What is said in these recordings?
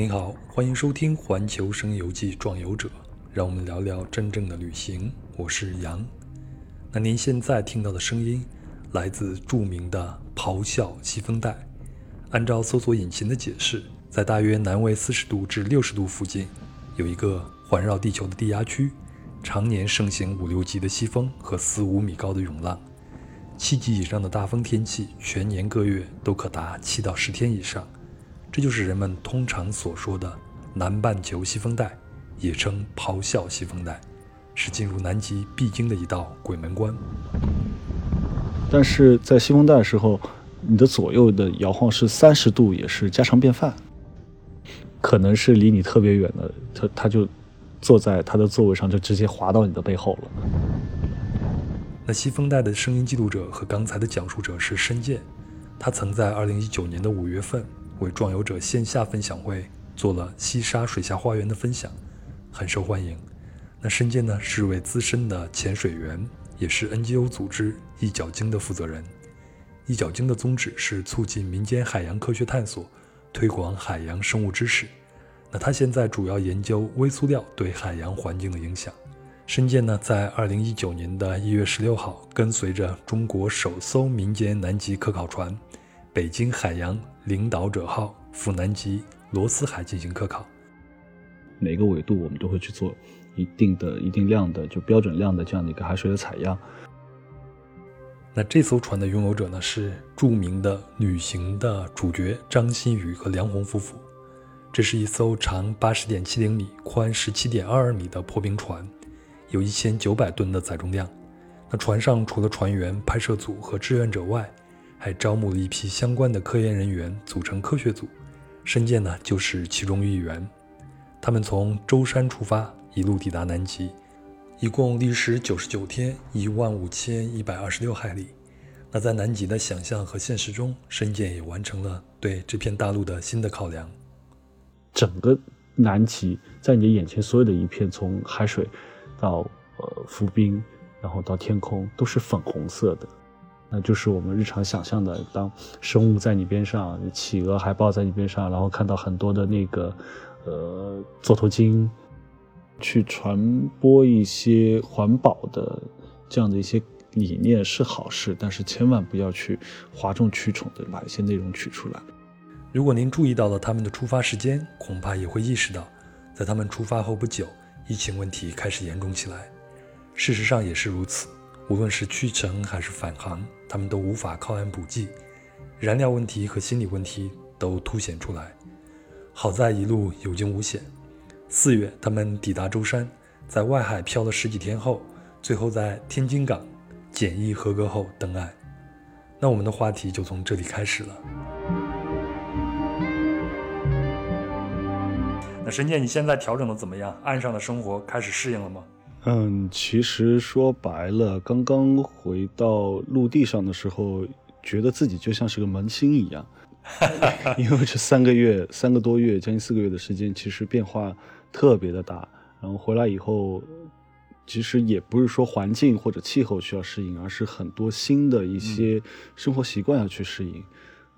您好，欢迎收听《环球声游记·壮游者》，让我们聊聊真正的旅行。我是杨。那您现在听到的声音来自著名的咆哮西风带。按照搜索引擎的解释，在大约南纬四十度至六十度附近，有一个环绕地球的低压区，常年盛行五六级的西风和四五米高的涌浪。七级以上的大风天气，全年各月都可达七到十天以上。这就是人们通常所说的南半球西风带，也称咆哮西风带，是进入南极必经的一道鬼门关。但是在西风带的时候，你的左右的摇晃是三十度，也是家常便饭。可能是离你特别远的，他他就坐在他的座位上，就直接滑到你的背后了。那西风带的声音记录者和刚才的讲述者是申健，他曾在二零一九年的五月份。为壮游者线下分享会做了西沙水下花园的分享，很受欢迎。那申健呢是位资深的潜水员，也是 NGO 组织一角鲸的负责人。一角鲸的宗旨是促进民间海洋科学探索，推广海洋生物知识。那他现在主要研究微塑料对海洋环境的影响。申健呢在2019年的一月十六号，跟随着中国首艘民间南极科考船——北京海洋。领导者号赴南极罗斯海进行科考，每个纬度我们都会去做一定的、一定量的就标准量的这样的一个海水的采样。那这艘船的拥有者呢是著名的旅行的主角张馨予和梁红夫妇。这是一艘长八十点七零米、宽十七点二二米的破冰船，有一千九百吨的载重量。那船上除了船员、拍摄组和志愿者外，还招募了一批相关的科研人员组成科学组，申健呢就是其中一员。他们从舟山出发，一路抵达南极，一共历时九十九天，一万五千一百二十六海里。那在南极的想象和现实中，申健也完成了对这片大陆的新的考量。整个南极在你眼前，所有的一片，从海水到呃浮冰，然后到天空，都是粉红色的。那就是我们日常想象的，当生物在你边上，企鹅、海豹在你边上，然后看到很多的那个，呃，座头鲸，去传播一些环保的这样的一些理念是好事，但是千万不要去哗众取宠的把一些内容取出来。如果您注意到了他们的出发时间，恐怕也会意识到，在他们出发后不久，疫情问题开始严重起来。事实上也是如此。无论是去程还是返航，他们都无法靠岸补给，燃料问题和心理问题都凸显出来。好在一路有惊无险。四月，他们抵达舟山，在外海漂了十几天后，最后在天津港检疫合格后登岸。那我们的话题就从这里开始了。那申健，你现在调整的怎么样？岸上的生活开始适应了吗？嗯，其实说白了，刚刚回到陆地上的时候，觉得自己就像是个萌新一样，因为这三个月、三个多月、将近四个月的时间，其实变化特别的大。然后回来以后，其实也不是说环境或者气候需要适应，而是很多新的一些生活习惯要去适应。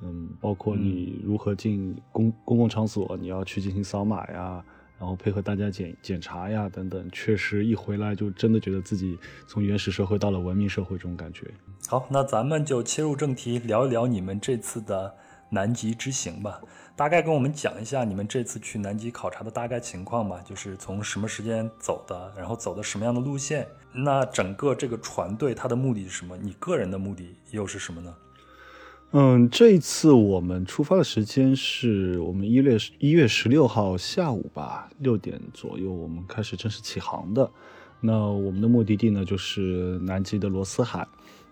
嗯，包括你如何进公公共场所，你要去进行扫码呀。然后配合大家检检查呀，等等，确实一回来就真的觉得自己从原始社会到了文明社会这种感觉。好，那咱们就切入正题，聊一聊你们这次的南极之行吧。大概跟我们讲一下你们这次去南极考察的大概情况吧，就是从什么时间走的，然后走的什么样的路线。那整个这个船队它的目的是什么？你个人的目的又是什么呢？嗯，这一次我们出发的时间是我们一月一月十六号下午吧，六点左右我们开始正式起航的。那我们的目的地呢，就是南极的罗斯海。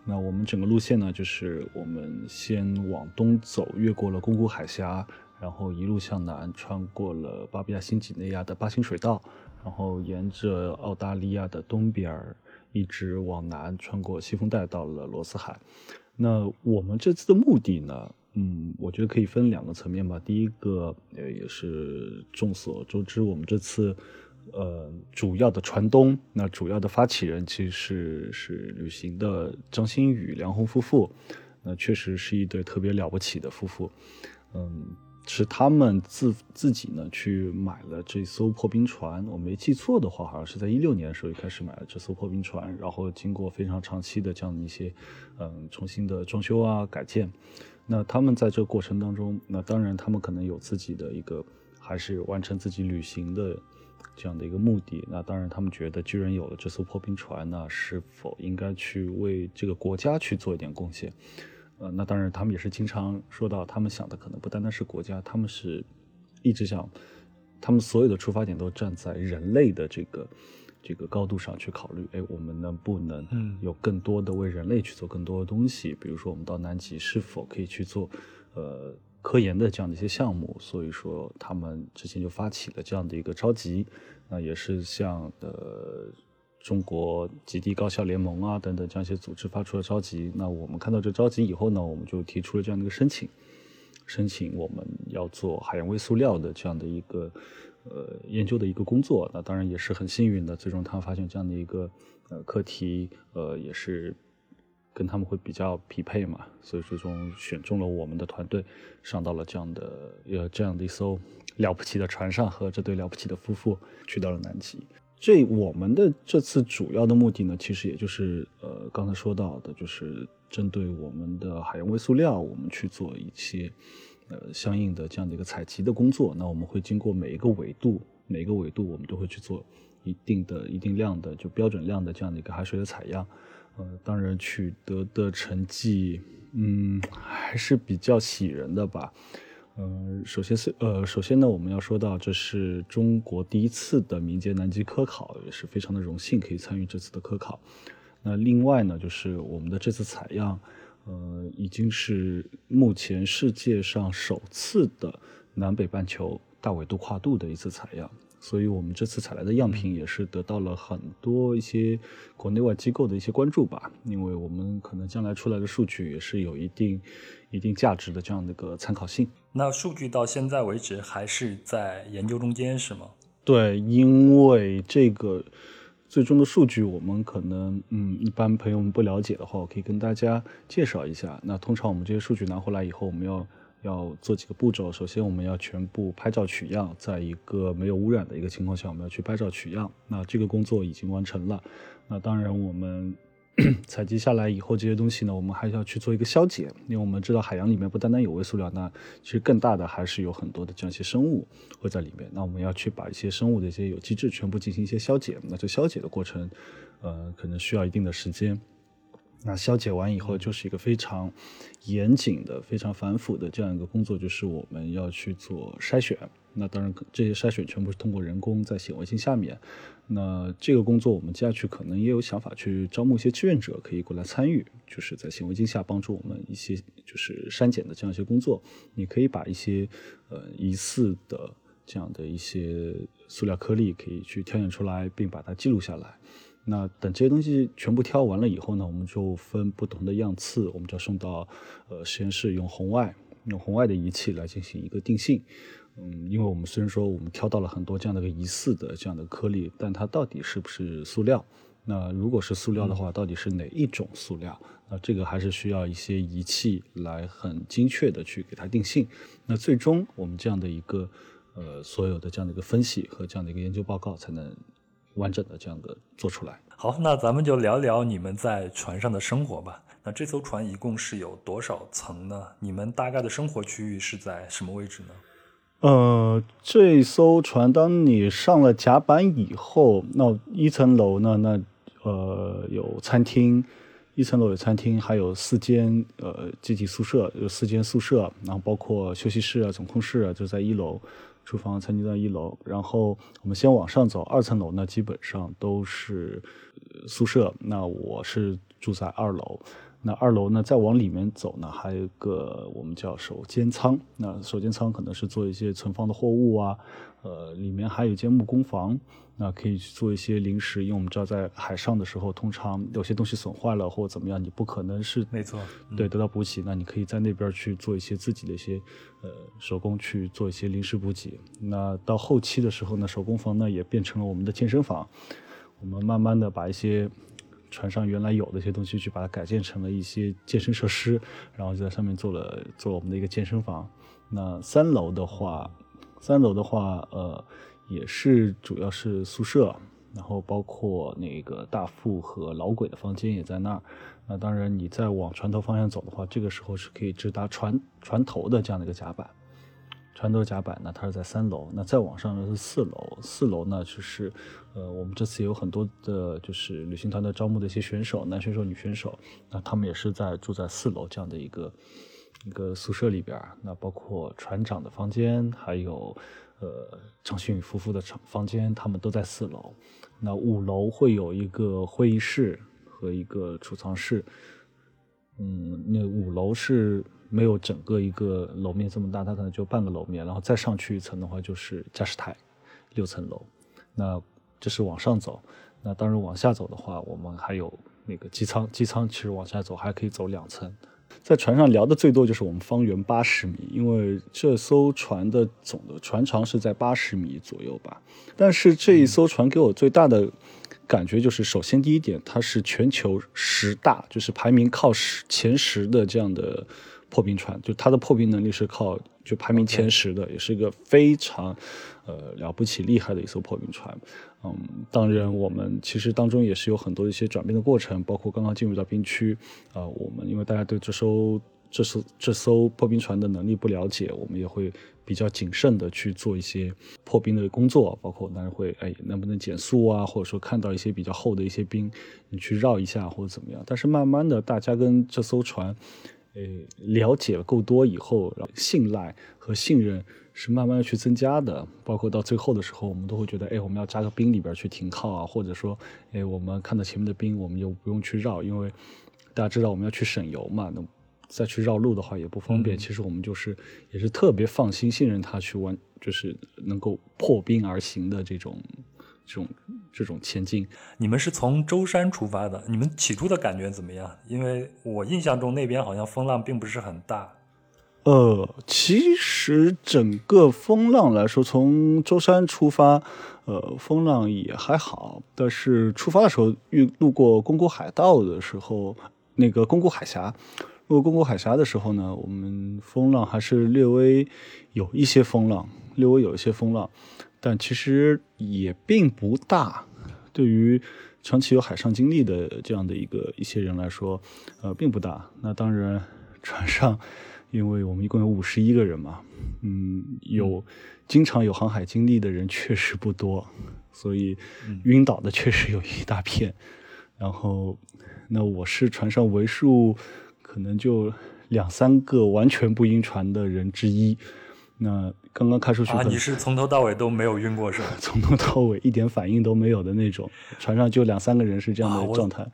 那我们整个路线呢，就是我们先往东走，越过了宫古海峡，然后一路向南，穿过了巴布亚新几内亚的巴新水道，然后沿着澳大利亚的东边儿，一直往南，穿过西风带，到了罗斯海。那我们这次的目的呢？嗯，我觉得可以分两个层面吧。第一个，呃，也是众所周知，我们这次，呃，主要的船东，那主要的发起人其实是是旅行的张馨予、梁红夫妇，那确实是一对特别了不起的夫妇。嗯，是他们自自己呢去买了这艘破冰船。我没记错的话，好像是在一六年的时候就开始买了这艘破冰船，然后经过非常长期的这样的一些嗯重新的装修啊改建。那他们在这个过程当中，那当然他们可能有自己的一个还是完成自己旅行的这样的一个目的。那当然他们觉得，居然有了这艘破冰船，那是否应该去为这个国家去做一点贡献？呃，那当然，他们也是经常说到，他们想的可能不单单是国家，他们是一直想，他们所有的出发点都站在人类的这个这个高度上去考虑。哎，我们能不能有更多的为人类去做更多的东西？比如说，我们到南极是否可以去做呃科研的这样的一些项目？所以说，他们之前就发起了这样的一个召集，那也是像呃。中国极地高校联盟啊，等等这样一些组织发出了召集。那我们看到这召集以后呢，我们就提出了这样的一个申请，申请我们要做海洋微塑料的这样的一个呃研究的一个工作。那当然也是很幸运的，最终他们发现这样的一个呃课题，呃也是跟他们会比较匹配嘛，所以最终选中了我们的团队，上到了这样的呃这样的一艘了不起的船上，和这对了不起的夫妇去到了南极。这我们的这次主要的目的呢，其实也就是呃刚才说到的，就是针对我们的海洋微塑料，我们去做一些呃相应的这样的一个采集的工作。那我们会经过每一个纬度，每一个纬度我们都会去做一定的一定量的就标准量的这样的一个海水的采样。呃，当然取得的成绩，嗯，还是比较喜人的吧。嗯，首先是呃，首先呢，我们要说到这是中国第一次的民间南极科考，也是非常的荣幸可以参与这次的科考。那另外呢，就是我们的这次采样，呃，已经是目前世界上首次的南北半球大纬度跨度的一次采样。所以我们这次采来的样品也是得到了很多一些国内外机构的一些关注吧，因为我们可能将来出来的数据也是有一定一定价值的这样的一个参考性。那数据到现在为止还是在研究中间是吗？对，因为这个最终的数据我们可能嗯一般朋友们不了解的话，我可以跟大家介绍一下。那通常我们这些数据拿回来以后，我们要。要做几个步骤，首先我们要全部拍照取样，在一个没有污染的一个情况下，我们要去拍照取样。那这个工作已经完成了。那当然，我们 采集下来以后，这些东西呢，我们还是要去做一个消解，因为我们知道海洋里面不单单有微塑料，那其实更大的还是有很多的这样一些生物会在里面。那我们要去把一些生物的一些有机质全部进行一些消解。那这消解的过程，呃，可能需要一定的时间。那消解完以后，就是一个非常严谨的、非常繁复的这样一个工作，就是我们要去做筛选。那当然，这些筛选全部是通过人工在显微镜下面。那这个工作，我们接下去可能也有想法去招募一些志愿者，可以过来参与，就是在显微镜下帮助我们一些就是删减的这样一些工作。你可以把一些呃疑似的这样的一些塑料颗粒可以去挑选出来，并把它记录下来。那等这些东西全部挑完了以后呢，我们就分不同的样次，我们就送到呃实验室，用红外用红外的仪器来进行一个定性。嗯，因为我们虽然说我们挑到了很多这样的一个疑似的这样的颗粒，但它到底是不是塑料？那如果是塑料的话，到底是哪一种塑料？那这个还是需要一些仪器来很精确的去给它定性。那最终我们这样的一个呃所有的这样的一个分析和这样的一个研究报告才能。完整的这样的做出来。好，那咱们就聊聊你们在船上的生活吧。那这艘船一共是有多少层呢？你们大概的生活区域是在什么位置呢？呃，这艘船当你上了甲板以后，那一层楼呢？那呃有餐厅，一层楼有餐厅，还有四间呃集体宿舍，有四间宿舍，然后包括休息室啊、总控室啊，就在一楼。厨房、餐厅在一楼，然后我们先往上走，二层楼呢基本上都是宿舍。那我是住在二楼，那二楼呢再往里面走呢，还有一个我们叫手间仓。那手间仓可能是做一些存放的货物啊，呃，里面还有一间木工房。那可以去做一些临时，因为我们知道在海上的时候，通常有些东西损坏了或者怎么样，你不可能是没错，对得到补给。那你可以在那边去做一些自己的一些呃手工去做一些临时补给。那到后期的时候呢，手工房呢也变成了我们的健身房。我们慢慢的把一些船上原来有的一些东西，去把它改建成了一些健身设施，然后就在上面做了做了我们的一个健身房。那三楼的话，三楼的话，呃，也是主要是宿舍，然后包括那个大副和老鬼的房间也在那儿。那当然，你再往船头方向走的话，这个时候是可以直达船船头的这样的一个甲板。船头甲板呢，它是在三楼。那再往上呢是四楼，四楼呢就是，呃，我们这次有很多的，就是旅行团的招募的一些选手，男选手、女选手，那他们也是在住在四楼这样的一个一个宿舍里边。那包括船长的房间，还有呃张馨予夫妇的房房间，他们都在四楼。那五楼会有一个会议室和一个储藏室。嗯，那五楼是。没有整个一个楼面这么大，它可能就半个楼面，然后再上去一层的话就是驾驶台，六层楼。那这是往上走，那当然往下走的话，我们还有那个机舱，机舱其实往下走还可以走两层。在船上聊的最多就是我们方圆八十米，因为这艘船的总的船长是在八十米左右吧。但是这一艘船给我最大的。感觉就是，首先第一点，它是全球十大，就是排名靠十前十的这样的破冰船，就它的破冰能力是靠就排名前十的，也是一个非常呃了不起厉害的一艘破冰船。嗯，当然我们其实当中也是有很多一些转变的过程，包括刚刚进入到冰区啊，我们因为大家对这艘这艘这艘破冰船的能力不了解，我们也会。比较谨慎的去做一些破冰的工作，包括当然会哎能不能减速啊，或者说看到一些比较厚的一些冰，你去绕一下或者怎么样。但是慢慢的，大家跟这艘船，呃了解了够多以后，信赖和信任是慢慢的去增加的。包括到最后的时候，我们都会觉得，哎，我们要扎个冰里边去停靠啊，或者说，哎，我们看到前面的冰，我们就不用去绕，因为大家知道我们要去省油嘛，那。再去绕路的话也不方便。其实我们就是也是特别放心、信任他去完，就是能够破冰而行的这种、这种、这种前进。你们是从舟山出发的，你们起初的感觉怎么样？因为我印象中那边好像风浪并不是很大。呃，其实整个风浪来说，从舟山出发，呃，风浪也还好。但是出发的时候遇路过宫古海道的时候，那个宫古海峡。路过宫古海峡的时候呢，我们风浪还是略微有一些风浪，略微有一些风浪，但其实也并不大。对于长期有海上经历的这样的一个一些人来说，呃，并不大。那当然，船上因为我们一共有五十一个人嘛，嗯，有经常有航海经历的人确实不多，所以晕倒的确实有一大片。然后，那我是船上为数。可能就两三个完全不晕船的人之一。那刚刚开出去，啊，你是从头到尾都没有晕过是吧？从头到尾一点反应都没有的那种，船上就两三个人是这样的状态。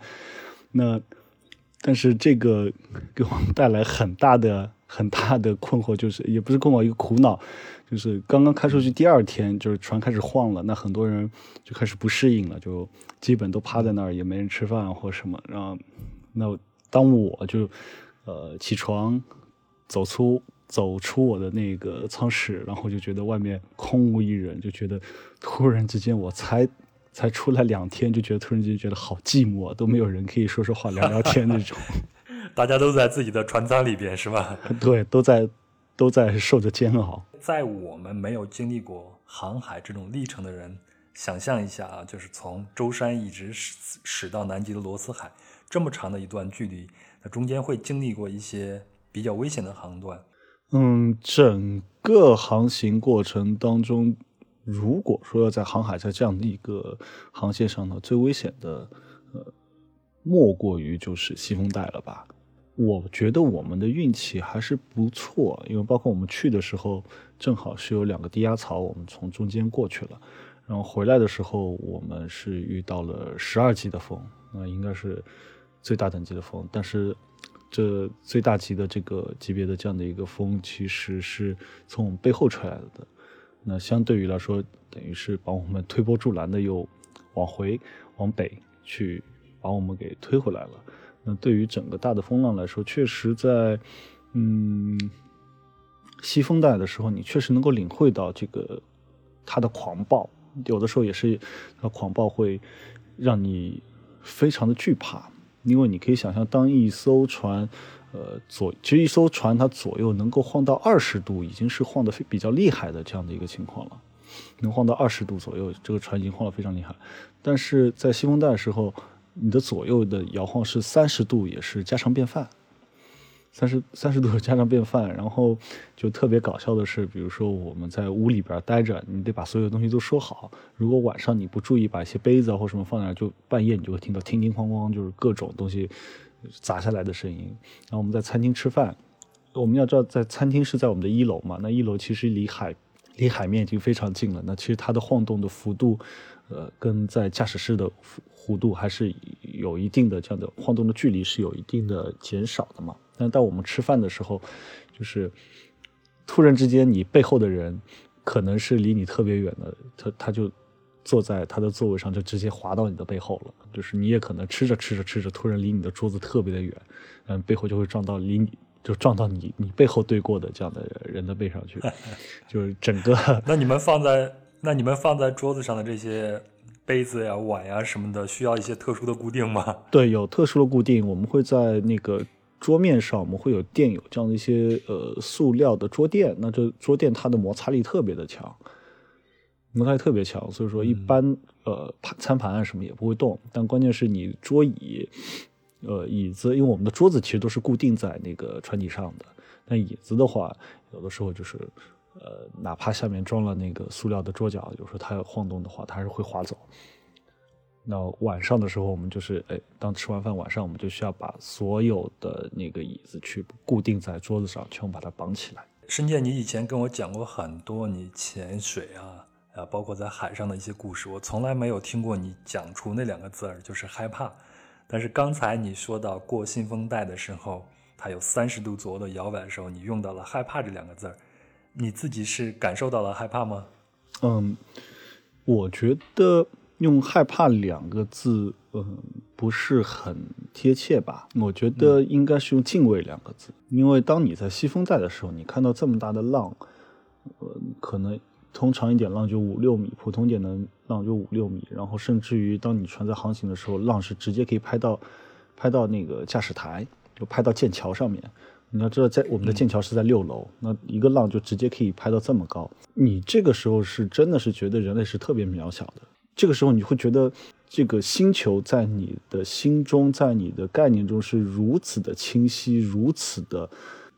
那但是这个给我们带来很大的很大的困惑，就是也不是困惑，一个苦恼，就是刚刚开出去第二天，就是船开始晃了，那很多人就开始不适应了，就基本都趴在那儿，也没人吃饭或什么，然后那。当我就，呃，起床，走出走出我的那个舱室，然后就觉得外面空无一人，就觉得突然之间我才才出来两天，就觉得突然间觉得好寂寞，都没有人可以说说话、聊聊天那种。大家都在自己的船舱里边，是吧？对，都在都在受着煎熬。在我们没有经历过航海这种历程的人，想象一下啊，就是从舟山一直驶驶到南极的罗斯海。这么长的一段距离，它中间会经历过一些比较危险的航段。嗯，整个航行过程当中，如果说要在航海在这样的一个航线上呢，最危险的，呃，莫过于就是西风带了吧？我觉得我们的运气还是不错，因为包括我们去的时候，正好是有两个低压槽，我们从中间过去了，然后回来的时候，我们是遇到了十二级的风，那应该是。最大等级的风，但是这最大级的这个级别的这样的一个风，其实是从我们背后吹来的。那相对于来说，等于是把我们推波助澜的，又往回往北去把我们给推回来了。那对于整个大的风浪来说，确实在嗯西风带的时候，你确实能够领会到这个它的狂暴，有的时候也是它狂暴会让你。非常的惧怕，因为你可以想象，当一艘船，呃，左其实一艘船它左右能够晃到二十度，已经是晃得非比较厉害的这样的一个情况了，能晃到二十度左右，这个船已经晃得非常厉害。但是在西风带的时候，你的左右的摇晃是三十度，也是家常便饭。三十三十度家常便饭，然后就特别搞笑的是，比如说我们在屋里边待着，你得把所有东西都收好。如果晚上你不注意把一些杯子啊或什么放那儿，就半夜你就会听到叮叮哐哐，就是各种东西砸下来的声音。然后我们在餐厅吃饭，我们要知道在餐厅是在我们的一楼嘛，那一楼其实离海离海面已经非常近了。那其实它的晃动的幅度，呃，跟在驾驶室的弧度还是有一定的这样的晃动的距离是有一定的减少的嘛。但当我们吃饭的时候，就是突然之间，你背后的人可能是离你特别远的，他他就坐在他的座位上，就直接滑到你的背后了。就是你也可能吃着吃着吃着，突然离你的桌子特别的远，嗯，背后就会撞到离你就撞到你你背后对过的这样的人的背上去，就是整个。那你们放在那你们放在桌子上的这些杯子呀、碗呀什么的，需要一些特殊的固定吗？对，有特殊的固定，我们会在那个。桌面上我们会有垫有这样的一些呃塑料的桌垫，那这桌垫它的摩擦力特别的强，摩擦力特别强，所以说一般呃盘餐盘啊什么也不会动。但关键是你桌椅，呃椅子，因为我们的桌子其实都是固定在那个船体上的，但椅子的话，有的时候就是呃哪怕下面装了那个塑料的桌角，有时候它要晃动的话，它还是会滑走。那晚上的时候，我们就是哎，当吃完饭晚上，我们就需要把所有的那个椅子去固定在桌子上，全部把它绑起来。申健，你以前跟我讲过很多你潜水啊啊，包括在海上的一些故事，我从来没有听过你讲出那两个字儿，就是害怕。但是刚才你说到过信封带的时候，它有三十度左右的摇摆的时候，你用到了害怕这两个字儿，你自己是感受到了害怕吗？嗯，我觉得。用害怕两个字，嗯，不是很贴切吧？我觉得应该是用敬畏两个字，因为当你在西风带的时候，你看到这么大的浪，呃，可能通常一点浪就五六米，普通点的浪就五六米，然后甚至于当你船在航行的时候，浪是直接可以拍到，拍到那个驾驶台，就拍到剑桥上面。你要知道，在我们的剑桥是在六楼，那一个浪就直接可以拍到这么高，你这个时候是真的是觉得人类是特别渺小的。这个时候你会觉得，这个星球在你的心中，在你的概念中是如此的清晰，如此的，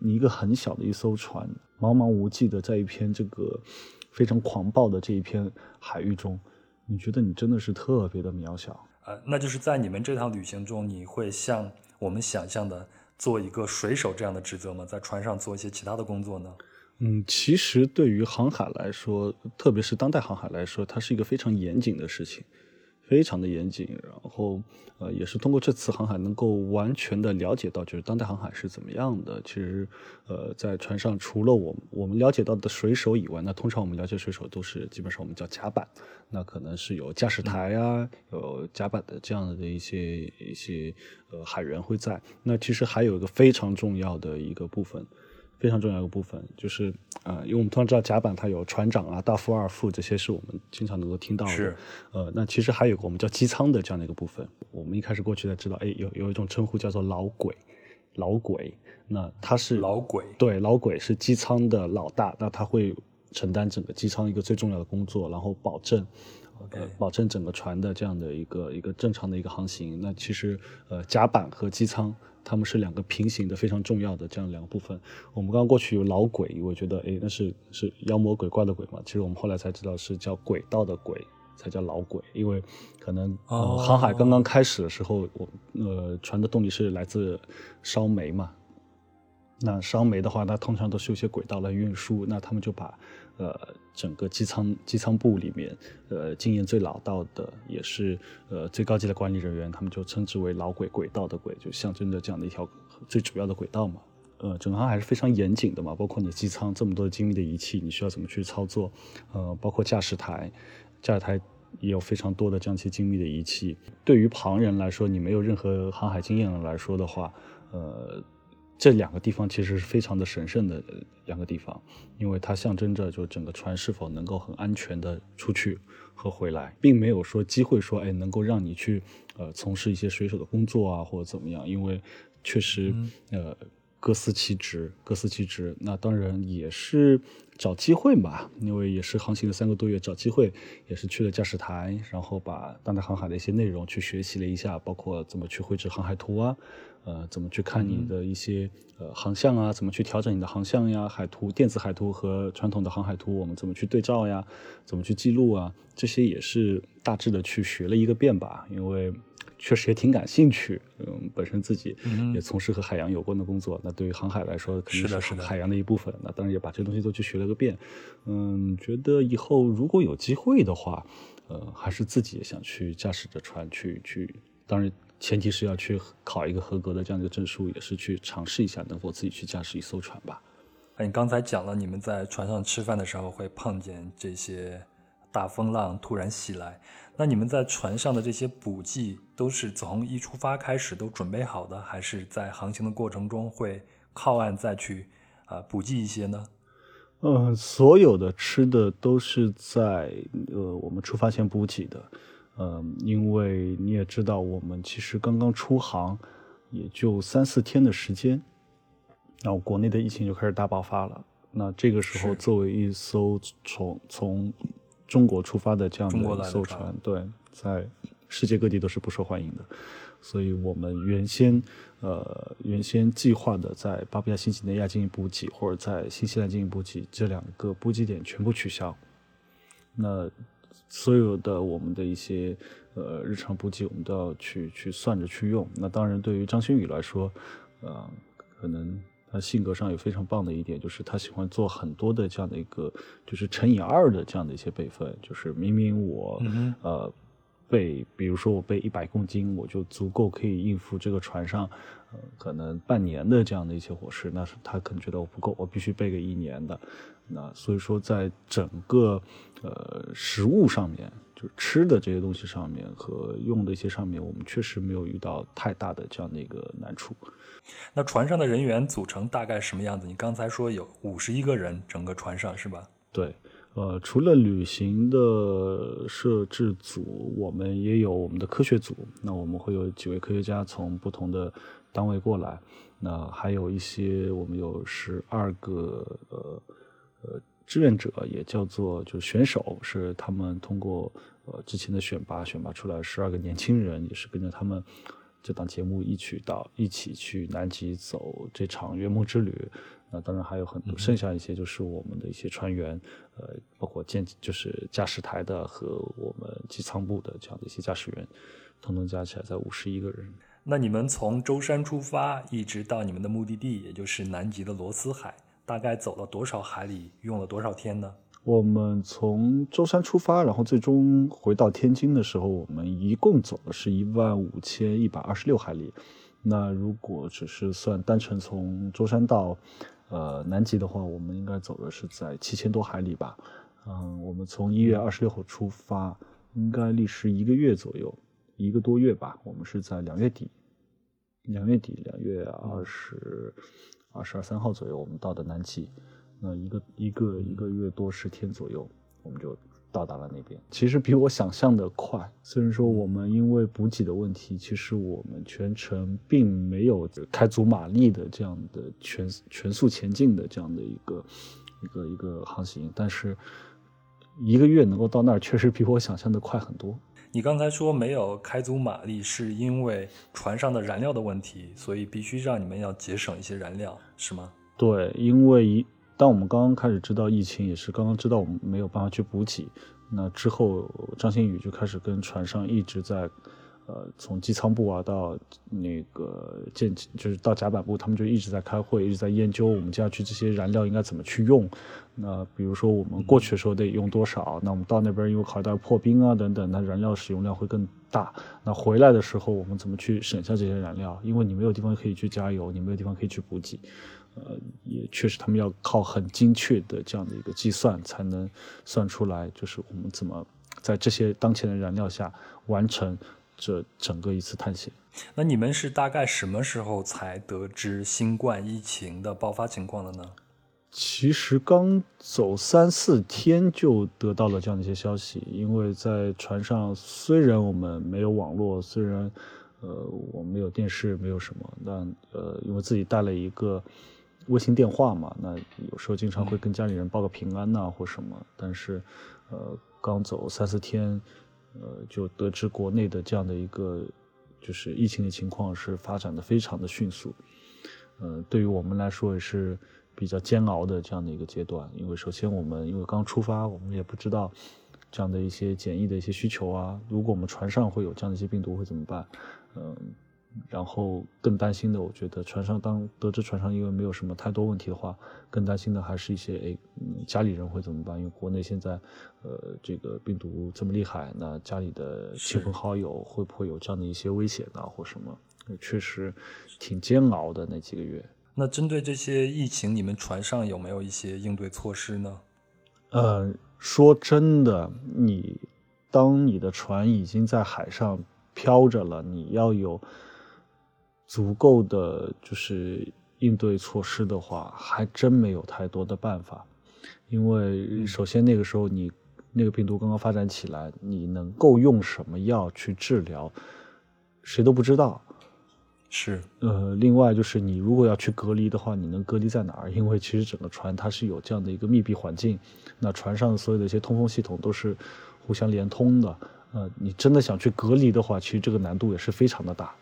你一个很小的一艘船，茫茫无际的在一片这个非常狂暴的这一片海域中，你觉得你真的是特别的渺小。呃，那就是在你们这趟旅行中，你会像我们想象的做一个水手这样的职责吗？在船上做一些其他的工作呢？嗯，其实对于航海来说，特别是当代航海来说，它是一个非常严谨的事情，非常的严谨。然后，呃，也是通过这次航海，能够完全的了解到，就是当代航海是怎么样的。其实，呃，在船上除了我我们了解到的水手以外，那通常我们了解水手都是基本上我们叫甲板，那可能是有驾驶台啊，有甲板的这样的一些一些呃海员会在。那其实还有一个非常重要的一个部分。非常重要一个部分就是，啊，因为我们通常知道甲板它有船长啊、大副、二副这些是我们经常能够听到的。是。呃，那其实还有个我们叫机舱的这样的一个部分。我们一开始过去才知道，哎，有有一种称呼叫做老鬼，老鬼。那他是老鬼。对，老鬼是机舱的老大，那他会承担整个机舱一个最重要的工作，然后保证，呃，保证整个船的这样的一个一个正常的一个航行。那其实，呃，甲板和机舱。他们是两个平行的，非常重要的这样两个部分。我们刚刚过去有老鬼，我觉得哎，那是是妖魔鬼怪的鬼嘛。其实我们后来才知道是叫轨道的鬼，才叫老鬼。因为可能航海刚刚开始的时候，我呃船的动力是来自烧煤嘛。那烧煤的话，那通常都是有些轨道来运输。那他们就把呃整个机舱机舱部里面呃经验最老道的，也是呃最高级的管理人员，他们就称之为老轨轨道的轨，就象征着这样的一条最主要的轨道嘛。呃，整航还是非常严谨的嘛，包括你机舱这么多精密的仪器，你需要怎么去操作？呃，包括驾驶台，驾驶台也有非常多的这样一些精密的仪器。对于旁人来说，你没有任何航海经验来说的话，呃。这两个地方其实是非常的神圣的两个地方，因为它象征着就整个船是否能够很安全的出去和回来，并没有说机会说哎能够让你去呃从事一些水手的工作啊或者怎么样，因为确实呃各司其职，各司其职。那当然也是找机会嘛，因为也是航行了三个多月，找机会也是去了驾驶台，然后把当代航海的一些内容去学习了一下，包括怎么去绘制航海图啊。呃，怎么去看你的一些呃航向啊？怎么去调整你的航向呀？海图、电子海图和传统的航海图，我们怎么去对照呀？怎么去记录啊？这些也是大致的去学了一个遍吧。因为确实也挺感兴趣，嗯，本身自己也从事和海洋有关的工作，那对于航海来说肯定是海洋的一部分。那当然也把这东西都去学了个遍。嗯，觉得以后如果有机会的话，呃，还是自己也想去驾驶着船去去，当然。前提是要去考一个合格的这样一个证书，也是去尝试一下能否自己去驾驶一艘船吧。哎，你刚才讲了，你们在船上吃饭的时候会碰见这些大风浪突然袭来，那你们在船上的这些补给都是从一出发开始都准备好的，还是在航行的过程中会靠岸再去啊补给一些呢？嗯，所有的吃的都是在呃我们出发前补给的。嗯，因为你也知道，我们其实刚刚出航，也就三四天的时间，然后国内的疫情就开始大爆发了。那这个时候，作为一艘从从中国出发的这样的一艘船，对，在世界各地都是不受欢迎的。所以我们原先呃原先计划的在巴布亚新几内亚进行补给，或者在新西兰进行补给，这两个补给点全部取消。那。所有的我们的一些呃日常补给，我们都要去去算着去用。那当然，对于张馨予来说，呃，可能他性格上有非常棒的一点，就是他喜欢做很多的这样的一个，就是乘以二的这样的一些备份。就是明明我呃备，比如说我备一百公斤，我就足够可以应付这个船上呃可能半年的这样的一些伙食。那是他可能觉得我不够，我必须备个一年的。那所以说，在整个呃食物上面，就是吃的这些东西上面和用的一些上面，我们确实没有遇到太大的这样的一个难处。那船上的人员组成大概什么样子？你刚才说有五十一个人，整个船上是吧？对，呃，除了旅行的摄制组，我们也有我们的科学组。那我们会有几位科学家从不同的单位过来。那还有一些，我们有十二个呃。呃，志愿者也叫做就是选手，是他们通过呃之前的选拔选拔出来十二个年轻人，也是跟着他们这档节目一起到一起去南极走这场圆梦之旅。那当然还有很多剩下一些就是我们的一些船员，呃，包括舰就是驾驶台的和我们机舱部的这样的一些驾驶员，统统加起来在五十一个人。那你们从舟山出发，一直到你们的目的地，也就是南极的罗斯海。大概走了多少海里，用了多少天呢？我们从舟山出发，然后最终回到天津的时候，我们一共走的是一万五千一百二十六海里。那如果只是算单程从舟山到呃南极的话，我们应该走的是在七千多海里吧。嗯，我们从一月二十六号出发，应该历时一个月左右，一个多月吧。我们是在两月底，两月底，两月二十。二十二三号左右，我们到的南极，那一个一个一个月多十天左右，我们就到达了那边。其实比我想象的快。虽然说我们因为补给的问题，其实我们全程并没有开足马力的这样的全全速前进的这样的一个一个一个航行，但是一个月能够到那儿，确实比我想象的快很多。你刚才说没有开足马力，是因为船上的燃料的问题，所以必须让你们要节省一些燃料，是吗？对，因为一当我们刚刚开始知道疫情，也是刚刚知道我们没有办法去补给，那之后张馨予就开始跟船上一直在。呃，从机舱部啊到那个舰，就是到甲板部，他们就一直在开会，一直在研究我们接下去这些燃料应该怎么去用。那比如说我们过去的时候得用多少，那我们到那边因为考虑到破冰啊等等，那燃料使用量会更大。那回来的时候我们怎么去省下这些燃料？因为你没有地方可以去加油，你没有地方可以去补给。呃，也确实他们要靠很精确的这样的一个计算，才能算出来，就是我们怎么在这些当前的燃料下完成。这整个一次探险。那你们是大概什么时候才得知新冠疫情的爆发情况的呢？其实刚走三四天就得到了这样的一些消息，因为在船上虽然我们没有网络，虽然呃我们没有电视，没有什么，但呃因为自己带了一个卫星电话嘛，那有时候经常会跟家里人报个平安呐或什么，但是呃刚走三四天，呃就得知国内的这样的一个就是疫情的情况是发展的非常的迅速，呃对于我们来说也是。比较煎熬的这样的一个阶段，因为首先我们因为刚出发，我们也不知道这样的一些检疫的一些需求啊。如果我们船上会有这样的一些病毒会怎么办？嗯，然后更担心的，我觉得船上当得知船上因为没有什么太多问题的话，更担心的还是一些诶家里人会怎么办？因为国内现在呃这个病毒这么厉害，那家里的亲朋好友会不会有这样的一些危险啊或什么？确实挺煎熬的那几个月。那针对这些疫情，你们船上有没有一些应对措施呢？呃，说真的，你当你的船已经在海上漂着了，你要有足够的就是应对措施的话，还真没有太多的办法。因为首先那个时候你那个病毒刚刚发展起来，你能够用什么药去治疗，谁都不知道。是，呃，另外就是你如果要去隔离的话，你能隔离在哪儿？因为其实整个船它是有这样的一个密闭环境，那船上所有的一些通风系统都是互相连通的。呃，你真的想去隔离的话，其实这个难度也是非常的大。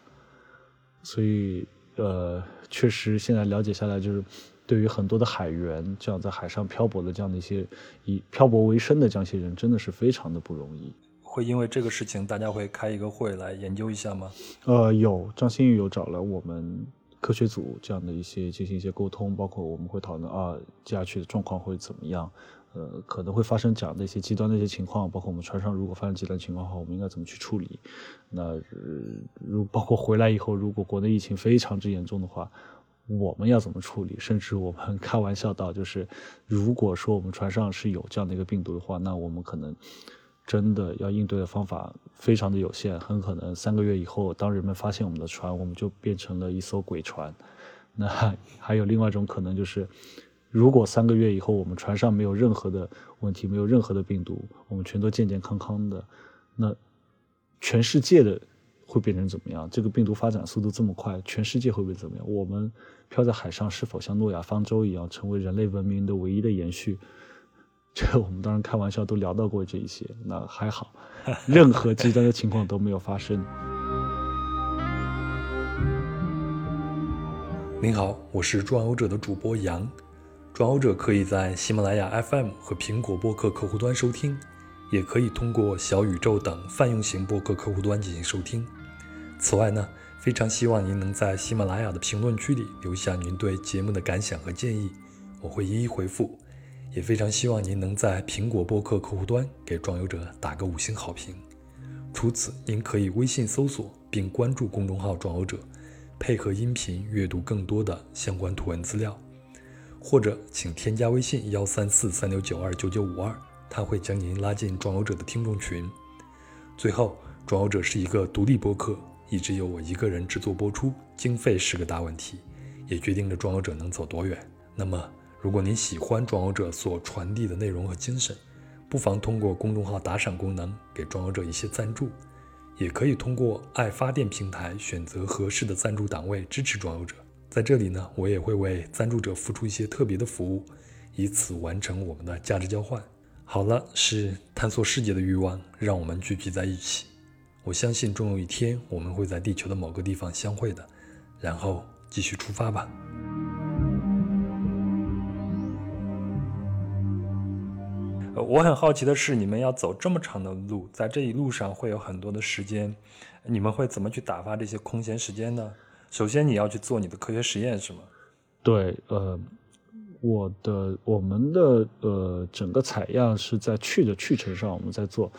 所以，呃，确实现在了解下来，就是对于很多的海员，这样在海上漂泊的这样的一些以漂泊为生的这样一些人，真的是非常的不容易。会因为这个事情，大家会开一个会来研究一下吗？呃，有张馨予有找了我们科学组这样的一些进行一些沟通，包括我们会讨论啊，接下去的状况会怎么样？呃，可能会发生讲那些极端的一些情况，包括我们船上如果发生极端情况的话，我们应该怎么去处理？那如包括回来以后，如果国内疫情非常之严重的话，我们要怎么处理？甚至我们 开玩笑到，就是如果说我们船上是有这样的一个病毒的话，那我们可能。真的要应对的方法非常的有限，很可能三个月以后，当人们发现我们的船，我们就变成了一艘鬼船。那还有另外一种可能就是，如果三个月以后我们船上没有任何的问题，没有任何的病毒，我们全都健健康康的，那全世界的会变成怎么样？这个病毒发展速度这么快，全世界会不会怎么样？我们漂在海上是否像诺亚方舟一样，成为人类文明的唯一的延续？这我们当然开玩笑都聊到过这一些，那还好，任何极端的情况都没有发生。您好，我是壮游者的主播杨，壮游者可以在喜马拉雅 FM 和苹果播客客户端收听，也可以通过小宇宙等泛用型播客客户端进行收听。此外呢，非常希望您能在喜马拉雅的评论区里留下您对节目的感想和建议，我会一一回复。也非常希望您能在苹果播客客户端给壮游者打个五星好评。除此，您可以微信搜索并关注公众号“壮游者”，配合音频阅读更多的相关图文资料，或者请添加微信幺三四三六九二九九五二，他会将您拉进装游者的听众群。最后，装游者是一个独立播客，一直由我一个人制作播出，经费是个大问题，也决定着装游者能走多远。那么。如果您喜欢装游者所传递的内容和精神，不妨通过公众号打赏功能给装游者一些赞助，也可以通过爱发电平台选择合适的赞助档位支持装游者。在这里呢，我也会为赞助者付出一些特别的服务，以此完成我们的价值交换。好了，是探索世界的欲望让我们聚集在一起。我相信终有一天我们会在地球的某个地方相会的，然后继续出发吧。我很好奇的是，你们要走这么长的路，在这一路上会有很多的时间，你们会怎么去打发这些空闲时间呢？首先，你要去做你的科学实验，是吗？对，呃，我的我们的呃整个采样是在去的去程上我们在做，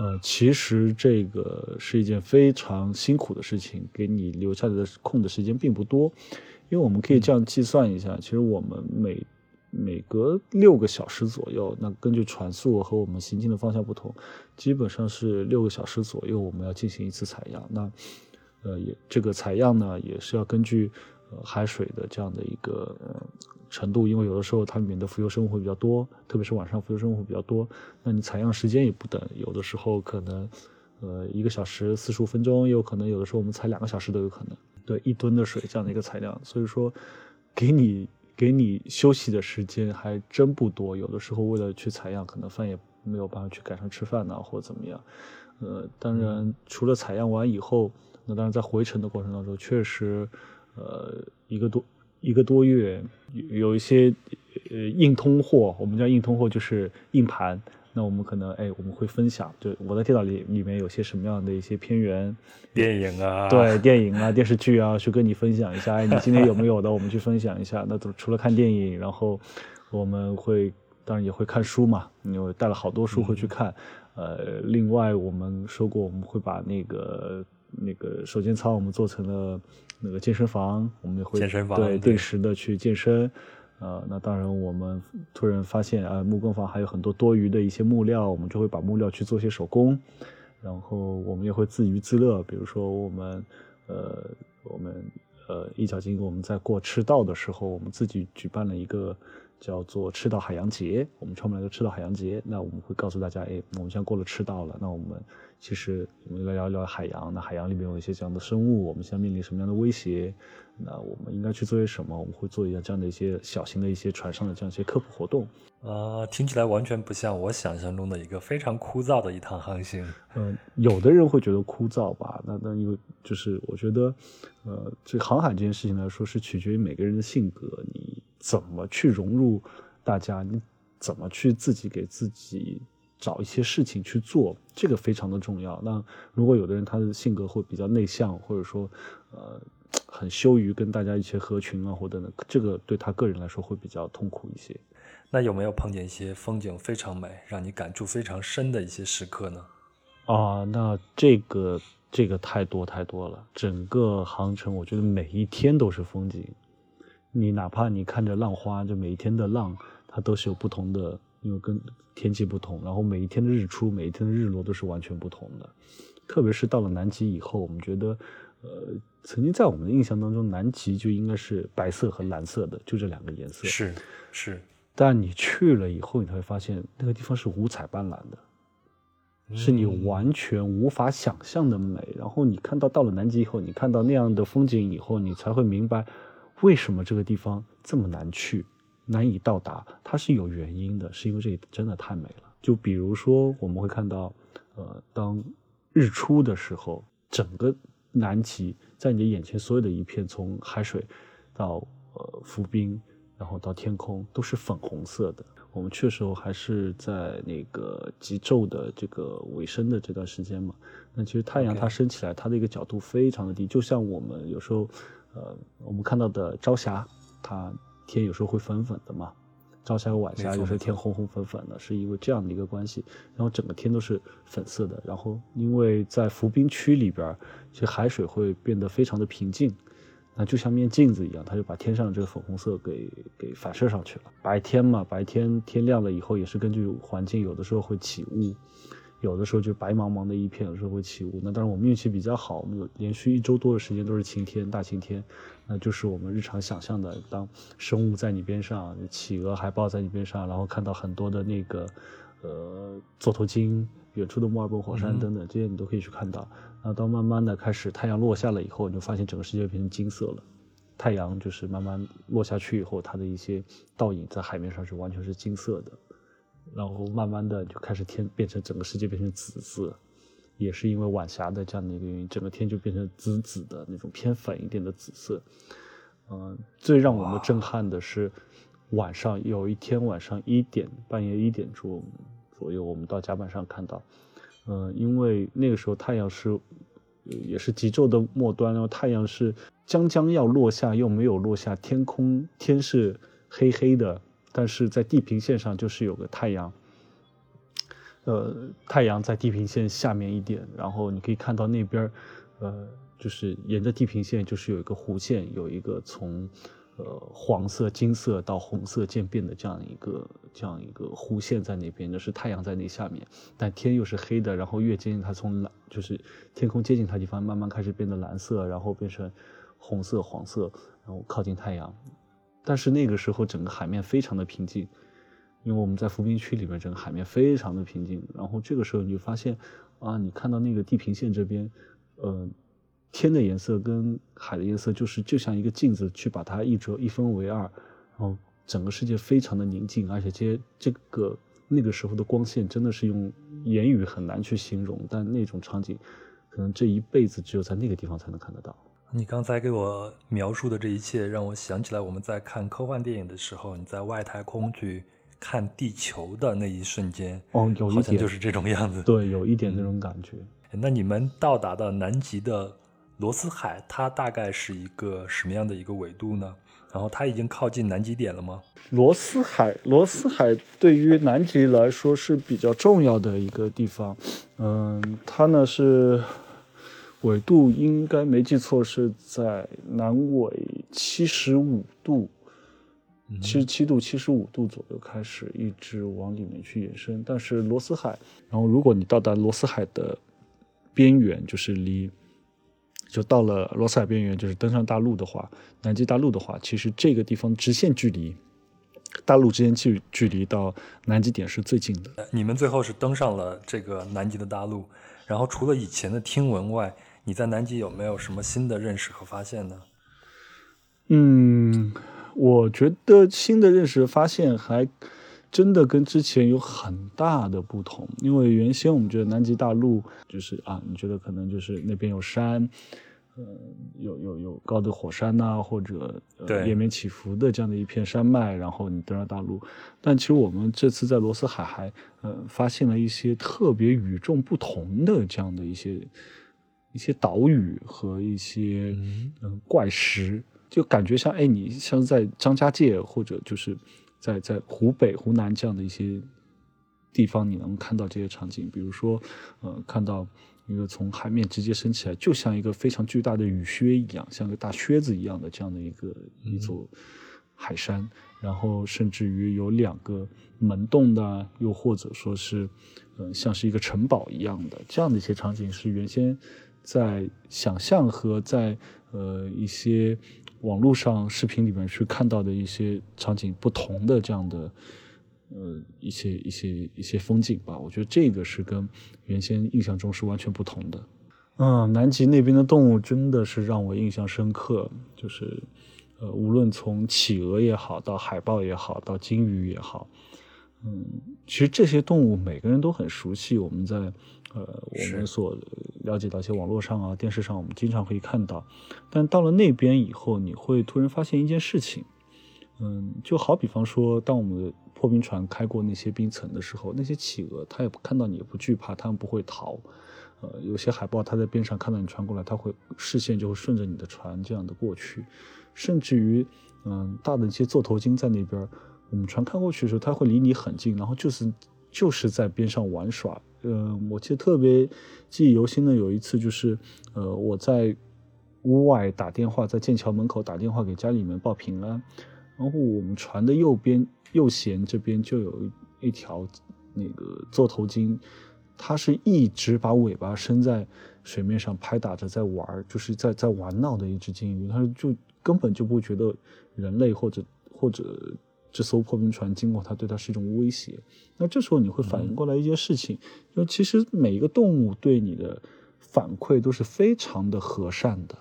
呃，其实这个是一件非常辛苦的事情，给你留下来的空的时间并不多，因为我们可以这样计算一下，其实我们每每隔六个小时左右，那根据船速和我们行进的方向不同，基本上是六个小时左右我们要进行一次采样。那呃，也这个采样呢，也是要根据呃海水的这样的一个呃程度，因为有的时候它里面的浮游生物会比较多，特别是晚上浮游生物会比较多，那你采样时间也不等，有的时候可能呃一个小时四十五分钟，也有可能有的时候我们采两个小时都有可能。对，一吨的水这样的一个采量，所以说给你。给你休息的时间还真不多，有的时候为了去采样，可能饭也没有办法去赶上吃饭呐，或者怎么样。呃，当然除了采样完以后，那当然在回程的过程当中，确实，呃，一个多一个多月，有一些呃硬通货，我们叫硬通货，就是硬盘。那我们可能哎，我们会分享，就我的电脑里里面有些什么样的一些片源，电影啊，对，电影啊，电视剧啊，去跟你分享一下。哎，你今天有没有的？我们去分享一下。那都除了看电影，然后我们会当然也会看书嘛，因为带了好多书会去看。呃，另外我们说过，我们会把那个那个手健操我们做成了那个健身房，我们也会健身房对定时的去健身。呃，那当然，我们突然发现啊，木工房还有很多多余的一些木料，我们就会把木料去做些手工，然后我们也会自娱自乐，比如说我们，呃，我们呃一脚金，我们在过赤道的时候，我们自己举办了一个叫做赤道海洋节，我们创办个赤道海洋节，那我们会告诉大家，哎，我们现在过了赤道了，那我们。其实我们来聊一聊海洋。那海洋里面有一些这样的生物，我们现在面临什么样的威胁？那我们应该去做些什么？我们会做一下这样的一些小型的一些船上的这样一些科普活动。啊，听起来完全不像我想象中的一个非常枯燥的一趟航行。嗯，有的人会觉得枯燥吧？那那因为就是我觉得，呃，这航海这件事情来说，是取决于每个人的性格，你怎么去融入大家，你怎么去自己给自己。找一些事情去做，这个非常的重要。那如果有的人他的性格会比较内向，或者说，呃，很羞于跟大家一起合群啊，或者呢，这个对他个人来说会比较痛苦一些。那有没有碰见一些风景非常美，让你感触非常深的一些时刻呢？啊，那这个这个太多太多了。整个航程，我觉得每一天都是风景。你哪怕你看着浪花，就每一天的浪，它都是有不同的。因为跟天气不同，然后每一天的日出、每一天的日落都是完全不同的。特别是到了南极以后，我们觉得，呃，曾经在我们的印象当中，南极就应该是白色和蓝色的，就这两个颜色。是是。但你去了以后，你才会发现那个地方是五彩斑斓的，是你完全无法想象的美。然后你看到到了南极以后，你看到那样的风景以后，你才会明白为什么这个地方这么难去。难以到达，它是有原因的，是因为这里真的太美了。就比如说，我们会看到，呃，当日出的时候，整个南极在你的眼前，所有的一片，从海水到呃浮冰，然后到天空，都是粉红色的。我们去的时候还是在那个极昼的这个尾声的这段时间嘛。那其实太阳它升起来，它的一个角度非常的低，就像我们有时候，呃，我们看到的朝霞，它。天有时候会粉粉的嘛，朝霞和晚霞有时候天红红粉粉的，是因为这样的一个关系。然后整个天都是粉色的。然后因为在浮冰区里边，其实海水会变得非常的平静，那就像面镜子一样，它就把天上的这个粉红色给给反射上去了。白天嘛，白天天亮了以后也是根据环境，有的时候会起雾，有的时候就白茫茫的一片，有时候会起雾。那当然我们运气比较好，我们有连续一周多的时间都是晴天，大晴天。那就是我们日常想象的，当生物在你边上，企鹅、海豹在你边上，然后看到很多的那个，呃，座头鲸、远处的墨尔本火山等等，这些你都可以去看到。那当慢慢的开始太阳落下了以后，你就发现整个世界变成金色了。太阳就是慢慢落下去以后，它的一些倒影在海面上是完全是金色的，然后慢慢的就开始天变成整个世界变成紫色。也是因为晚霞的这样的一个原因，整个天就变成紫紫的那种偏粉一点的紫色。嗯，最让我们震撼的是晚上有一天晚上一点半夜一点钟左右，我们到甲板上看到，嗯，因为那个时候太阳是也是极昼的末端，然后太阳是将将要落下又没有落下，天空天是黑黑的，但是在地平线上就是有个太阳。呃，太阳在地平线下面一点，然后你可以看到那边，呃，就是沿着地平线，就是有一个弧线，有一个从，呃黄色、金色到红色渐变的这样一个这样一个弧线在那边，就是太阳在那下面，但天又是黑的，然后越接近它，从蓝就是天空接近它地方，慢慢开始变得蓝色，然后变成红色、黄色，然后靠近太阳。但是那个时候整个海面非常的平静，因为我们在浮冰区里边，整个海面非常的平静。然后这个时候你就发现，啊，你看到那个地平线这边，呃，天的颜色跟海的颜色就是就像一个镜子，去把它一折一分为二，然后整个世界非常的宁静，而且这这个那个时候的光线真的是用言语很难去形容，但那种场景，可能这一辈子只有在那个地方才能看得到。你刚才给我描述的这一切，让我想起来我们在看科幻电影的时候，你在外太空去看地球的那一瞬间，哦，有一点就是这种样子。对，有一点那种感觉。那你们到达的南极的罗斯海，它大概是一个什么样的一个纬度呢？然后它已经靠近南极点了吗？罗斯海，罗斯海对于南极来说是比较重要的一个地方。嗯，它呢是。纬度应该没记错，是在南纬七十五度，七十七度、七十五度左右开始，一直往里面去延伸。但是罗斯海，然后如果你到达罗斯海的边缘，就是离，就到了罗斯海边缘，就是登上大陆的话，南极大陆的话，其实这个地方直线距离大陆之间距距离到南极点是最近的。你们最后是登上了这个南极的大陆，然后除了以前的听闻外。你在南极有没有什么新的认识和发现呢？嗯，我觉得新的认识发现还真的跟之前有很大的不同。因为原先我们觉得南极大陆就是啊，你觉得可能就是那边有山，呃，有有有高的火山呐，或者呃连绵起伏的这样的一片山脉，然后你登上大陆。但其实我们这次在罗斯海还呃发现了一些特别与众不同的这样的一些。一些岛屿和一些嗯怪石，就感觉像哎，你像在张家界或者就是在在湖北、湖南这样的一些地方，你能看到这些场景。比如说，呃，看到一个从海面直接升起来，就像一个非常巨大的雨靴一样，像个大靴子一样的这样的一个一座海山。然后甚至于有两个门洞的，又或者说是嗯，像是一个城堡一样的这样的一些场景，是原先。在想象和在呃一些网络上视频里面去看到的一些场景不同的这样的呃一些一些一些风景吧，我觉得这个是跟原先印象中是完全不同的。嗯，南极那边的动物真的是让我印象深刻，就是呃无论从企鹅也好，到海豹也好，到鲸鱼也好，嗯，其实这些动物每个人都很熟悉，我们在。呃，我们所了解到一些网络上啊、电视上，我们经常可以看到。但到了那边以后，你会突然发现一件事情，嗯，就好比方说，当我们的破冰船开过那些冰层的时候，那些企鹅它也看到你也不惧怕，它们不会逃。呃，有些海豹它在边上看到你船过来，它会视线就会顺着你的船这样的过去。甚至于，嗯，大的一些座头鲸在那边，我们船开过去的时候，它会离你很近，然后就是就是在边上玩耍。呃，我记得特别记忆犹新的有一次，就是呃，我在屋外打电话，在剑桥门口打电话给家里面报平安，然后我们船的右边右舷这边就有一条那个座头鲸，它是一直把尾巴伸在水面上拍打着在玩，就是在在玩闹的一只鲸鱼，它就根本就不觉得人类或者或者。这艘破冰船经过它，对它是一种威胁。那这时候你会反应过来一件事情，就其实每一个动物对你的反馈都是非常的和善的，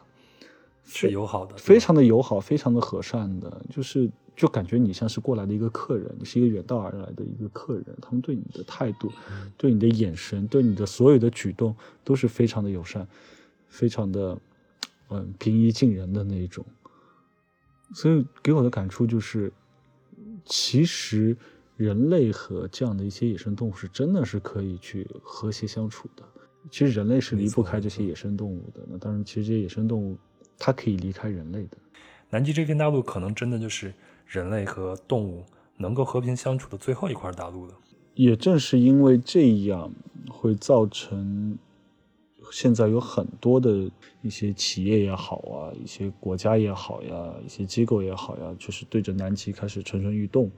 是友好的，非常的友好，非常的和善的。就是就感觉你像是过来的一个客人，你是一个远道而来的一个客人。他们对你的态度，对你的眼神，对你的所有的举动都是非常的友善，非常的嗯平易近人的那一种。所以给我的感触就是。其实，人类和这样的一些野生动物是真的是可以去和谐相处的。其实人类是离不开这些野生动物的。那当然，其实这些野生动物它可以离开人类的。南极这片大陆可能真的就是人类和动物能够和平相处的最后一块大陆了。也正是因为这样，会造成现在有很多的一些企业也好啊，一些国家也好呀，一些机构也好呀，就是对着南极开始蠢蠢欲动。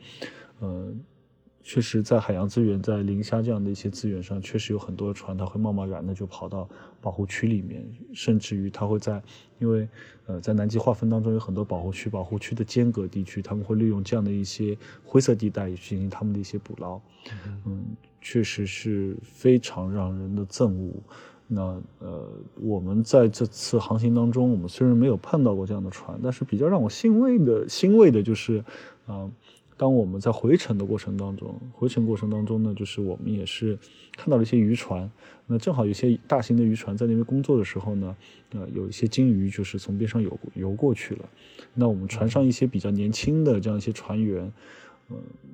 呃，确实，在海洋资源、在磷虾这样的一些资源上，确实有很多船，它会贸贸然的就跑到保护区里面，甚至于它会在，因为呃，在南极划分当中有很多保护区，保护区的间隔地区，他们会利用这样的一些灰色地带进行他们的一些捕捞。嗯，确实是非常让人的憎恶。那呃，我们在这次航行当中，我们虽然没有碰到过这样的船，但是比较让我欣慰的欣慰的就是，啊，当我们在回程的过程当中，回程过程当中呢，就是我们也是看到了一些渔船，那正好有些大型的渔船在那边工作的时候呢，呃，有一些鲸鱼就是从边上游游过去了，那我们船上一些比较年轻的这样一些船员。嗯，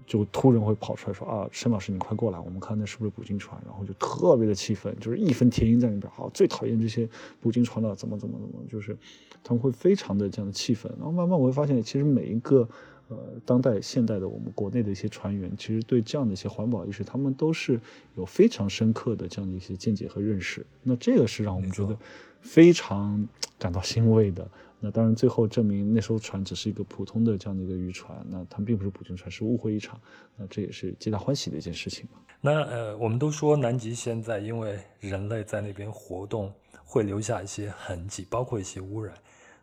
就突然会跑出来说啊，申老师，你快过来，我们看那是不是捕鲸船？然后就特别的气愤，就是义愤填膺在里边。好，最讨厌这些捕鲸船了，怎么怎么怎么，就是他们会非常的这样的气愤。然后慢慢我会发现，其实每一个呃当代现代的我们国内的一些船员，其实对这样的一些环保意识，他们都是有非常深刻的这样的一些见解和认识。那这个是让我们觉得非常感到欣慰的。那当然，最后证明那艘船只是一个普通的这样的一个渔船，那它并不是捕鲸船，是误会一场。那这也是皆大欢喜的一件事情嘛。那呃，我们都说南极现在因为人类在那边活动，会留下一些痕迹，包括一些污染。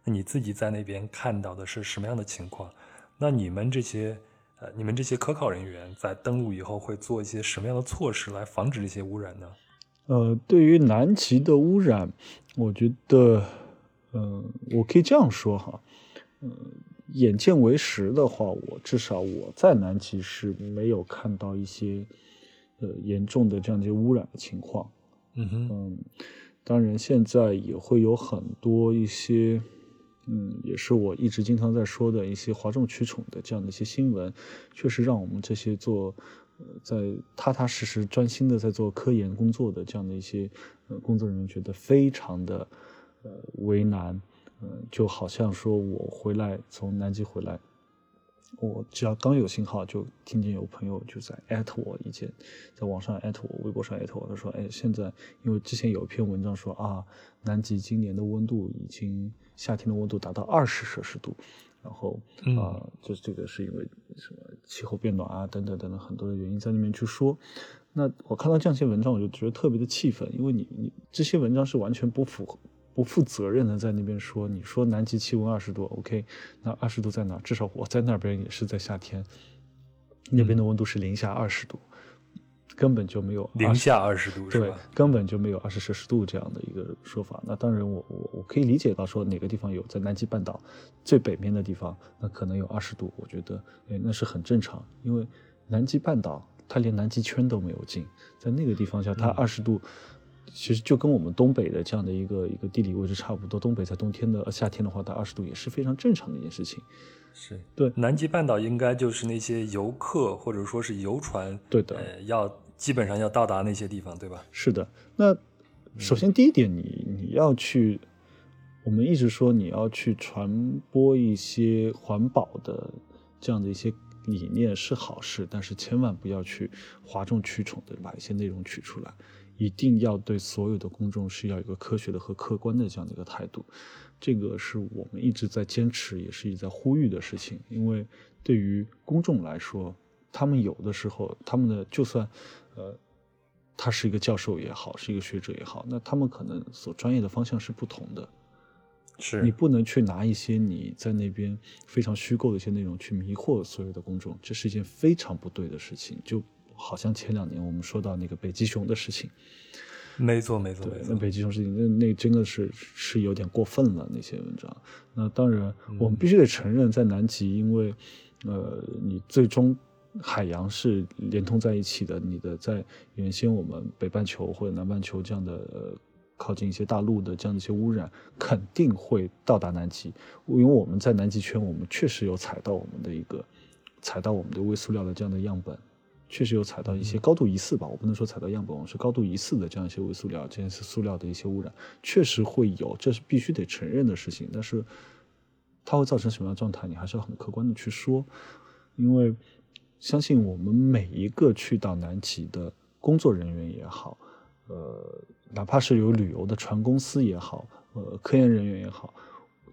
那你自己在那边看到的是什么样的情况？那你们这些呃，你们这些科考人员在登陆以后会做一些什么样的措施来防止这些污染呢？呃，对于南极的污染，我觉得。嗯，我可以这样说哈，嗯，眼见为实的话，我至少我在南极是没有看到一些呃严重的这样一些污染的情况。嗯哼，嗯，当然现在也会有很多一些，嗯，也是我一直经常在说的一些哗众取宠的这样的一些新闻，确实让我们这些做呃在踏踏实实专心的在做科研工作的这样的一些呃工作人员觉得非常的。呃，为难，嗯，就好像说我回来从南极回来，我只要刚有信号，就听见有朋友就在艾特我以前，在网上艾特我，微博上艾特我，他说，哎，现在因为之前有一篇文章说啊，南极今年的温度已经夏天的温度达到二十摄氏度，然后啊，就是这个是因为什么气候变暖啊等等等等很多的原因在里面去说，那我看到这样一些文章，我就觉得特别的气愤，因为你你这些文章是完全不符合。不负责任的在那边说，你说南极气温二十度，OK，那二十度在哪？至少我在那边也是在夏天，那边的温度是零下二十度，根本就没有零下二十度，对，根本就没有二十摄氏度这样的一个说法。那当然，我我我可以理解到说哪个地方有，在南极半岛最北面的地方，那可能有二十度，我觉得哎那是很正常，因为南极半岛它连南极圈都没有进，在那个地方下，它二十度。其实就跟我们东北的这样的一个一个地理位置差不多，东北在冬天的夏天的话，到二十度也是非常正常的一件事情。是对，南极半岛应该就是那些游客或者说是游船，对的，呃，要基本上要到达那些地方，对吧？是的。那首先第一点，你你要去，我们一直说你要去传播一些环保的这样的一些理念是好事，但是千万不要去哗众取宠的把一些内容取出来。一定要对所有的公众是要有一个科学的和客观的这样的一个态度，这个是我们一直在坚持，也是一直在呼吁的事情。因为对于公众来说，他们有的时候，他们的就算，呃，他是一个教授也好，是一个学者也好，那他们可能所专业的方向是不同的。是你不能去拿一些你在那边非常虚构的一些内容去迷惑所有的公众，这是一件非常不对的事情。就。好像前两年我们说到那个北极熊的事情，没错没错，对，那北极熊事情，那那真的是是有点过分了那些文章。那当然，我们必须得承认，在南极，因为呃，你最终海洋是连通在一起的，你的在原先我们北半球或者南半球这样的呃靠近一些大陆的这样的一些污染，肯定会到达南极，因为我们在南极圈，我们确实有采到我们的一个采到我们的微塑料的这样的样本。确实有采到一些高度疑似吧，我不能说采到样本，我是高度疑似的这样一些微塑料，这些是塑料的一些污染，确实会有，这是必须得承认的事情。但是，它会造成什么样的状态，你还是要很客观的去说，因为相信我们每一个去到南极的工作人员也好，呃，哪怕是有旅游的船公司也好，呃，科研人员也好，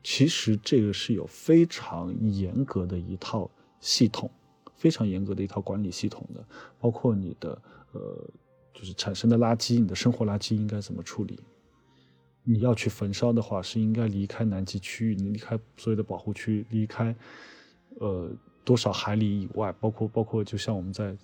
其实这个是有非常严格的一套系统，非常严格的一套管理系统的，包括你的呃，就是产生的垃圾，你的生活垃圾应该怎么处理？你要去焚烧的话，是应该离开南极区域，你离开所有的保护区，离开呃多少海里以外，包括包括就像我们在。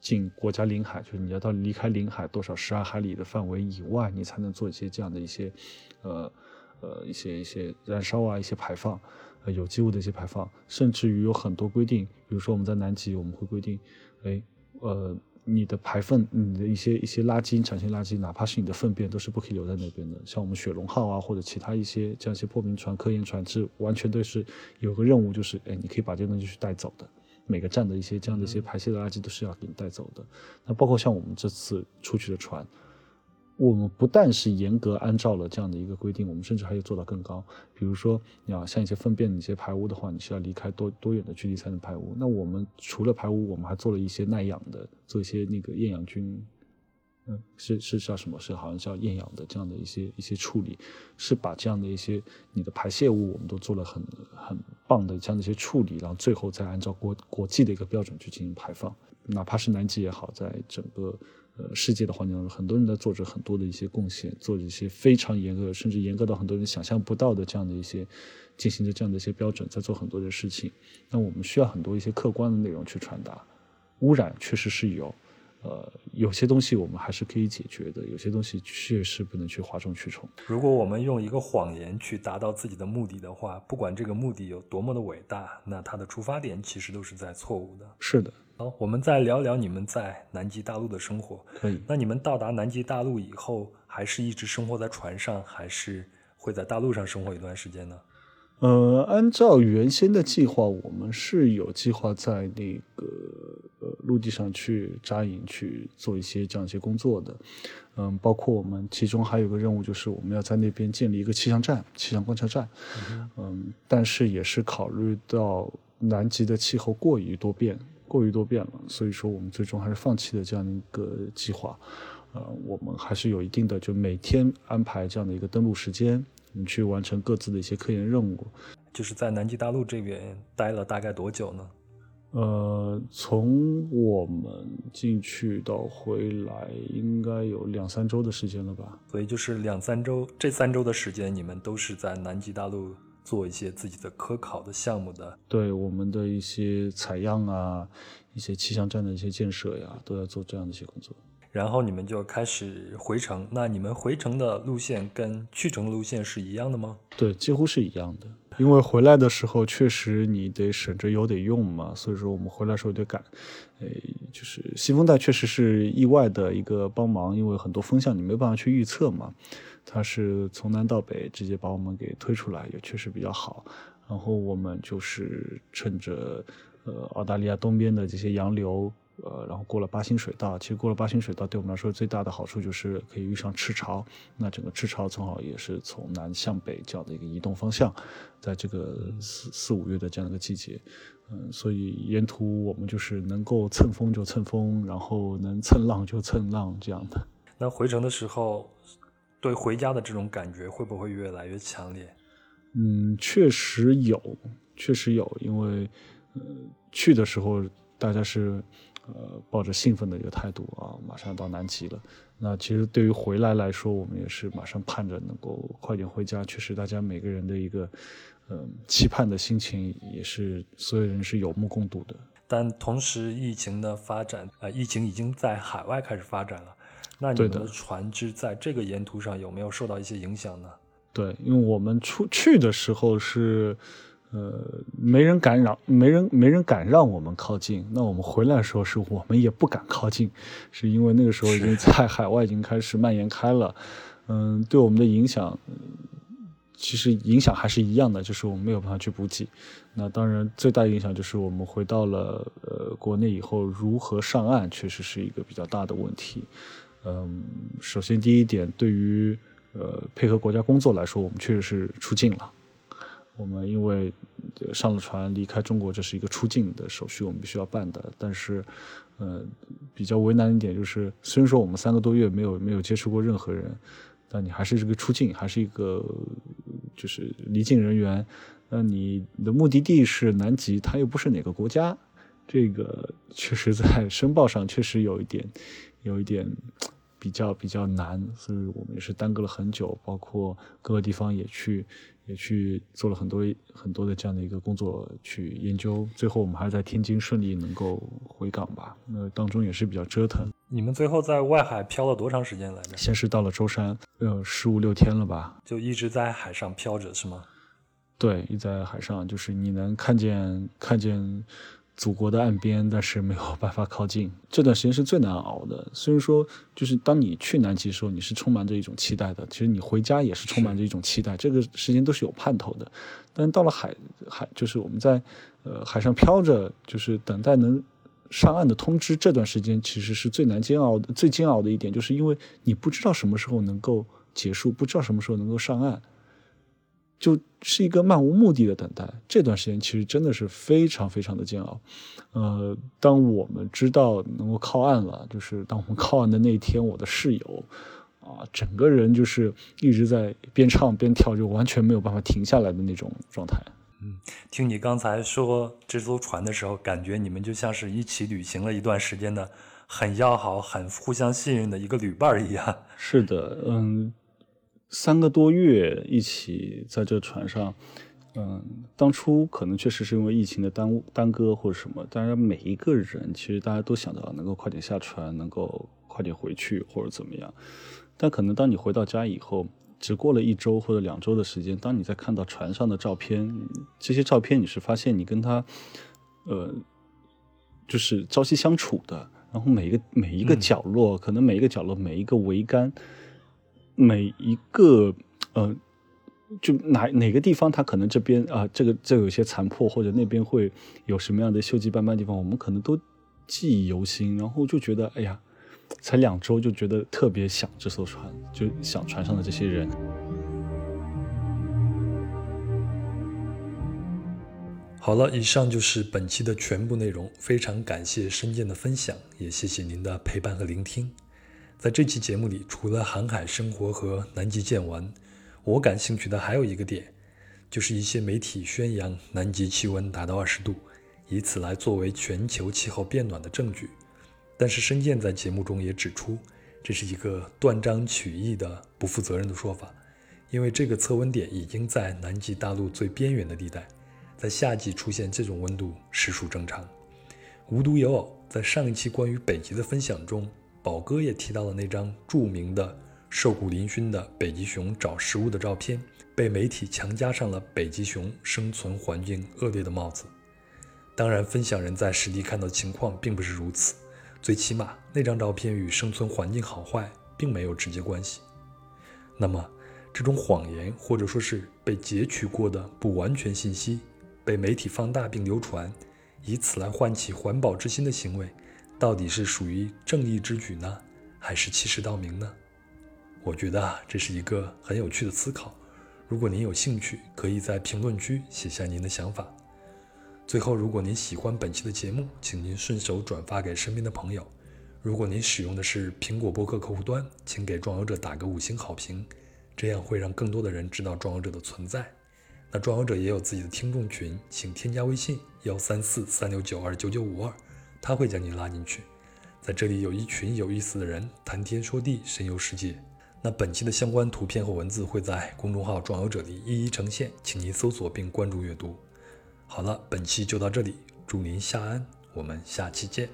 进国家领海，就是你要到离开领海多少十二海里的范围以外，你才能做一些这样的一些，呃，呃，一些一些燃烧啊，一些排放，呃，有机物的一些排放，甚至于有很多规定，比如说我们在南极，我们会规定，哎，呃，你的排粪，你的一些一些垃圾，产生垃圾，哪怕是你的粪便，都是不可以留在那边的。像我们雪龙号啊，或者其他一些这样一些破冰船、科研船，是完全都是有个任务，就是哎，你可以把这东西去带走的。每个站的一些这样的一些排泄的垃圾都是要给你带走的。那包括像我们这次出去的船，我们不但是严格按照了这样的一个规定，我们甚至还有做到更高。比如说，你要像一些粪便的一些排污的话，你需要离开多多远的距离才能排污？那我们除了排污，我们还做了一些耐氧的，做一些那个厌氧菌。嗯是是叫什么？是好像叫厌氧的这样的一些一些处理，是把这样的一些你的排泄物，我们都做了很很棒的这样的一些处理，然后最后再按照国国际的一个标准去进行排放。哪怕是南极也好，在整个呃世界的环境当中，很多人在做着很多的一些贡献，做着一些非常严格，甚至严格到很多人想象不到的这样的一些进行着这样的一些标准，在做很多的事情。那我们需要很多一些客观的内容去传达，污染确实是有。呃，有些东西我们还是可以解决的，有些东西确实不能去哗众取宠。如果我们用一个谎言去达到自己的目的的话，不管这个目的有多么的伟大，那它的出发点其实都是在错误的。是的。好，我们再聊聊你们在南极大陆的生活。可以。那你们到达南极大陆以后，还是一直生活在船上，还是会在大陆上生活一段时间呢？呃，按照原先的计划，我们是有计划在那个呃陆地上去扎营去做一些这样一些工作的。嗯，包括我们其中还有个任务，就是我们要在那边建立一个气象站、气象观测站。嗯，但是也是考虑到南极的气候过于多变，过于多变了，所以说我们最终还是放弃了这样的一个计划。呃，我们还是有一定的，就每天安排这样的一个登陆时间。你去完成各自的一些科研任务，就是在南极大陆这边待了大概多久呢？呃，从我们进去到回来，应该有两三周的时间了吧？所以就是两三周，这三周的时间，你们都是在南极大陆做一些自己的科考的项目的。对，我们的一些采样啊，一些气象站的一些建设呀，都要做这样的一些工作。然后你们就开始回程。那你们回程的路线跟去程路线是一样的吗？对，几乎是一样的。因为回来的时候确实你得省着油得用嘛，所以说我们回来时候得赶。呃，就是西风带确实是意外的一个帮忙，因为很多风向你没有办法去预测嘛。它是从南到北直接把我们给推出来，也确实比较好。然后我们就是趁着呃澳大利亚东边的这些洋流。呃，然后过了八星水道，其实过了八星水道，对我们来说最大的好处就是可以遇上赤潮。那整个赤潮正好也是从南向北这样的一个移动方向，在这个四四五月的这样一个季节，嗯，所以沿途我们就是能够蹭风就蹭风，然后能蹭浪就蹭浪这样的。那回程的时候，对回家的这种感觉会不会越来越强烈？嗯，确实有，确实有，因为呃去的时候大家是。呃，抱着兴奋的一个态度啊，马上到南极了。那其实对于回来来说，我们也是马上盼着能够快点回家。确实，大家每个人的一个嗯期盼的心情，也是所有人是有目共睹的。但同时，疫情的发展啊，疫情已经在海外开始发展了。那你们的船只在这个沿途上有没有受到一些影响呢？对，因为我们出去的时候是。呃，没人敢让，没人没人敢让我们靠近。那我们回来的时候，是我们也不敢靠近，是因为那个时候已经在海外已经开始蔓延开了。嗯，对我们的影响，其实影响还是一样的，就是我们没有办法去补给。那当然，最大的影响就是我们回到了呃国内以后，如何上岸，确实是一个比较大的问题。嗯，首先第一点，对于呃配合国家工作来说，我们确实是出境了。我们因为上了船离开中国，这是一个出境的手续，我们必须要办的。但是，呃，比较为难一点就是，虽然说我们三个多月没有没有接触过任何人，但你还是这个出境，还是一个就是离境人员。那你的目的地是南极，它又不是哪个国家，这个确实在申报上确实有一点，有一点。比较比较难，所以我们也是耽搁了很久，包括各个地方也去也去做了很多很多的这样的一个工作去研究，最后我们还是在天津顺利能够回港吧。那当中也是比较折腾。你们最后在外海漂了多长时间来着？先是到了舟山，呃，十五六天了吧？就一直在海上漂着是吗？对，一直在海上，就是你能看见看见。祖国的岸边，但是没有办法靠近。这段时间是最难熬的。虽然说，就是当你去南极的时候，你是充满着一种期待的。其实你回家也是充满着一种期待。这个时间都是有盼头的。但到了海海，就是我们在呃海上漂着，就是等待能上岸的通知。这段时间其实是最难煎熬的。最煎熬的一点，就是因为你不知道什么时候能够结束，不知道什么时候能够上岸。就是一个漫无目的的等待，这段时间其实真的是非常非常的煎熬。呃，当我们知道能够靠岸了，就是当我们靠岸的那一天，我的室友啊，整个人就是一直在边唱边跳，就完全没有办法停下来的那种状态。嗯，听你刚才说这艘船的时候，感觉你们就像是一起旅行了一段时间的很要好、很互相信任的一个旅伴一样。是的，嗯。三个多月一起在这船上，嗯，当初可能确实是因为疫情的耽误耽搁或者什么，当然每一个人其实大家都想到能够快点下船，能够快点回去或者怎么样。但可能当你回到家以后，只过了一周或者两周的时间，当你在看到船上的照片，这些照片你是发现你跟他，呃，就是朝夕相处的，然后每一个每一个角落，可能每一个角落每一个桅杆。每一个，呃，就哪哪个地方，它可能这边啊，这个这有些残破，或者那边会有什么样的锈迹斑斑的地方，我们可能都记忆犹新。然后就觉得，哎呀，才两周就觉得特别想这艘船，就想船上的这些人。好了，以上就是本期的全部内容。非常感谢深见的分享，也谢谢您的陪伴和聆听。在这期节目里，除了航海生活和南极见闻，我感兴趣的还有一个点，就是一些媒体宣扬南极气温达到二十度，以此来作为全球气候变暖的证据。但是申健在节目中也指出，这是一个断章取义的不负责任的说法，因为这个测温点已经在南极大陆最边缘的地带，在夏季出现这种温度实属正常。无独有偶，在上一期关于北极的分享中。宝哥也提到了那张著名的瘦骨嶙峋的北极熊找食物的照片，被媒体强加上了北极熊生存环境恶劣的帽子。当然，分享人在实地看到情况并不是如此，最起码那张照片与生存环境好坏并没有直接关系。那么，这种谎言或者说是被截取过的不完全信息，被媒体放大并流传，以此来唤起环保之心的行为。到底是属于正义之举呢，还是欺世盗名呢？我觉得啊，这是一个很有趣的思考。如果您有兴趣，可以在评论区写下您的想法。最后，如果您喜欢本期的节目，请您顺手转发给身边的朋友。如果您使用的是苹果播客客户端，请给壮游者打个五星好评，这样会让更多的人知道壮游者的存在。那壮游者也有自己的听众群，请添加微信幺三四三六九二九九五二。他会将你拉进去，在这里有一群有意思的人谈天说地，神游世界。那本期的相关图片和文字会在公众号“壮游者”里一一呈现，请您搜索并关注阅读。好了，本期就到这里，祝您下安，我们下期见。